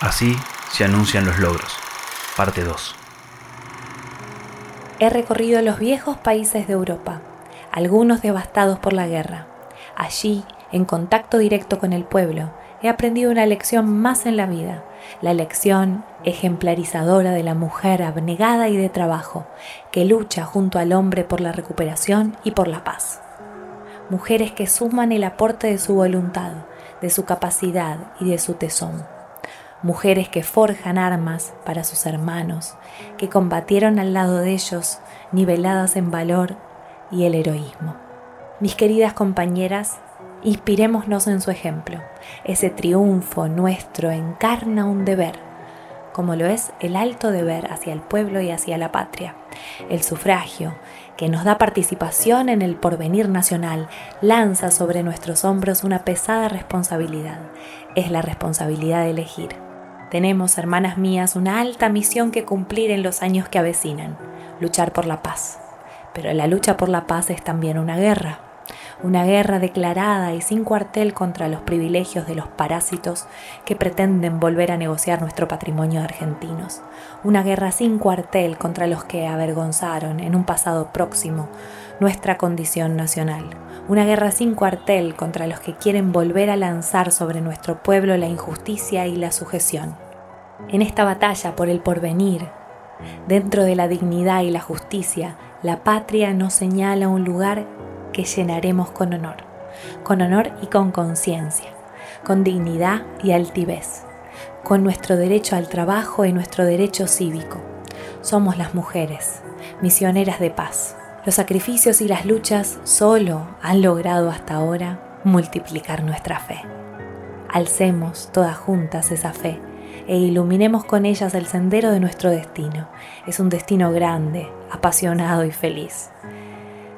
Así se anuncian los logros. Parte 2. He recorrido los viejos países de Europa, algunos devastados por la guerra. Allí, en contacto directo con el pueblo, he aprendido una lección más en la vida, la lección ejemplarizadora de la mujer abnegada y de trabajo, que lucha junto al hombre por la recuperación y por la paz. Mujeres que suman el aporte de su voluntad, de su capacidad y de su tesón mujeres que forjan armas para sus hermanos, que combatieron al lado de ellos, niveladas en valor y el heroísmo. Mis queridas compañeras, inspirémonos en su ejemplo. Ese triunfo nuestro encarna un deber, como lo es el alto deber hacia el pueblo y hacia la patria. El sufragio, que nos da participación en el porvenir nacional, lanza sobre nuestros hombros una pesada responsabilidad. Es la responsabilidad de elegir. Tenemos, hermanas mías, una alta misión que cumplir en los años que avecinan, luchar por la paz. Pero la lucha por la paz es también una guerra, una guerra declarada y sin cuartel contra los privilegios de los parásitos que pretenden volver a negociar nuestro patrimonio de argentinos, una guerra sin cuartel contra los que avergonzaron en un pasado próximo nuestra condición nacional, una guerra sin cuartel contra los que quieren volver a lanzar sobre nuestro pueblo la injusticia y la sujeción. En esta batalla por el porvenir, dentro de la dignidad y la justicia, la patria nos señala un lugar que llenaremos con honor, con honor y con conciencia, con dignidad y altivez, con nuestro derecho al trabajo y nuestro derecho cívico. Somos las mujeres, misioneras de paz los sacrificios y las luchas solo han logrado hasta ahora multiplicar nuestra fe. Alcemos todas juntas esa fe e iluminemos con ellas el sendero de nuestro destino. Es un destino grande, apasionado y feliz.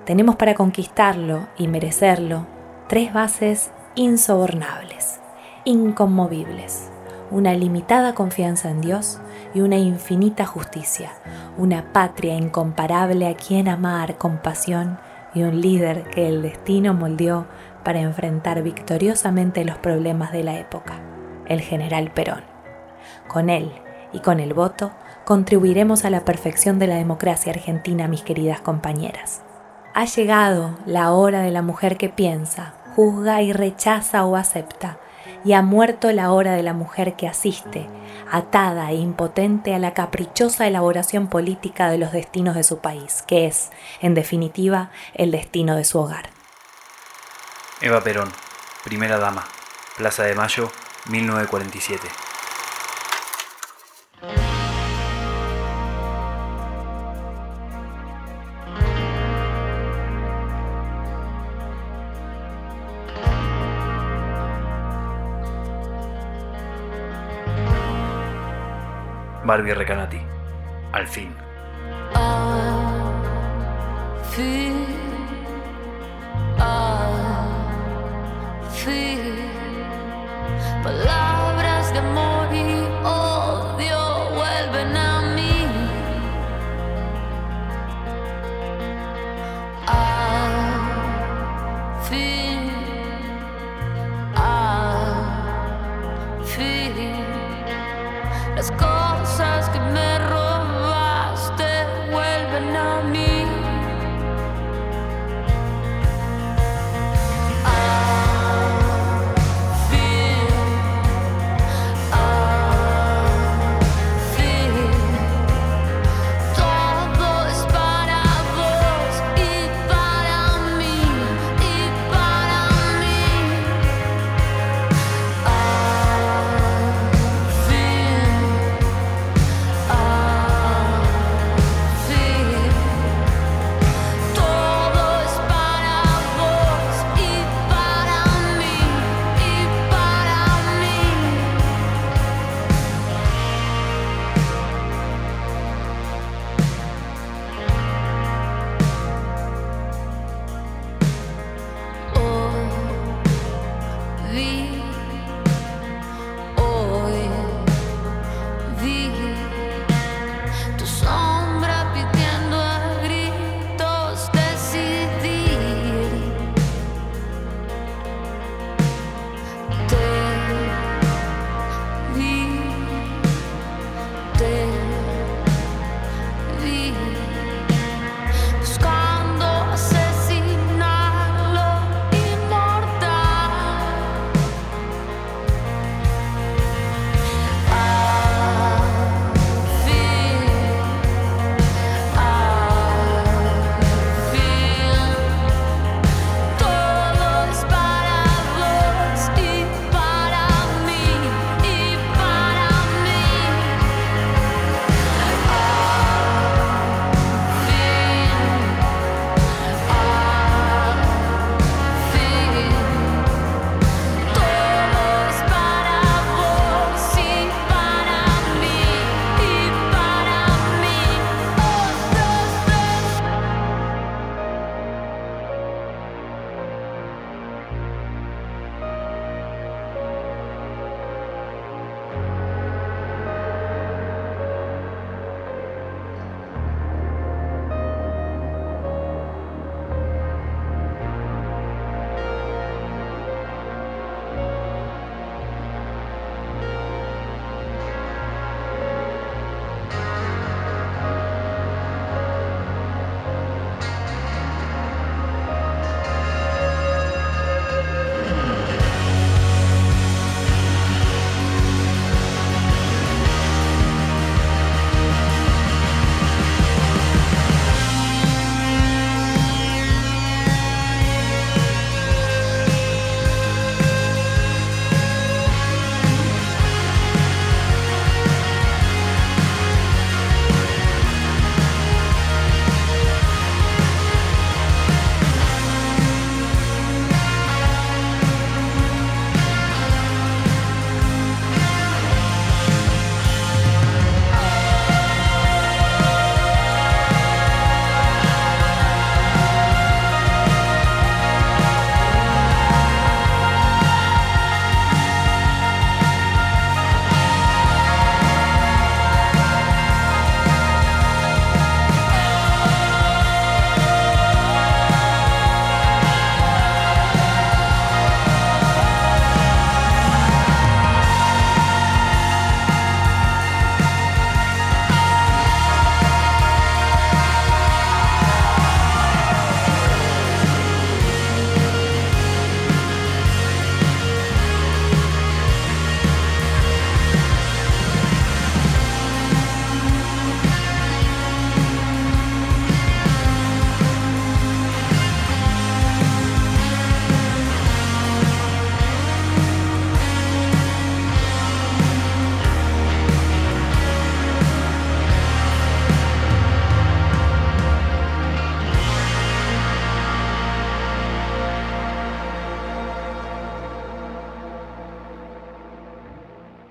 Tenemos para conquistarlo y merecerlo tres bases insobornables, inconmovibles, una limitada confianza en Dios, y una infinita justicia, una patria incomparable a quien amar con pasión y un líder que el destino moldeó para enfrentar victoriosamente los problemas de la época, el general Perón. Con él y con el voto contribuiremos a la perfección de la democracia argentina, mis queridas compañeras. Ha llegado la hora de la mujer que piensa, juzga y rechaza o acepta, y ha muerto la hora de la mujer que asiste, atada e impotente a la caprichosa elaboración política de los destinos de su país, que es, en definitiva, el destino de su hogar. Eva Perón, primera dama, Plaza de Mayo, 1947. Barbie Recanati. Al fin. Al fin. Al fin. Palabras de amor y odio vuelven a mí. Al fin. Al fin. Las cosas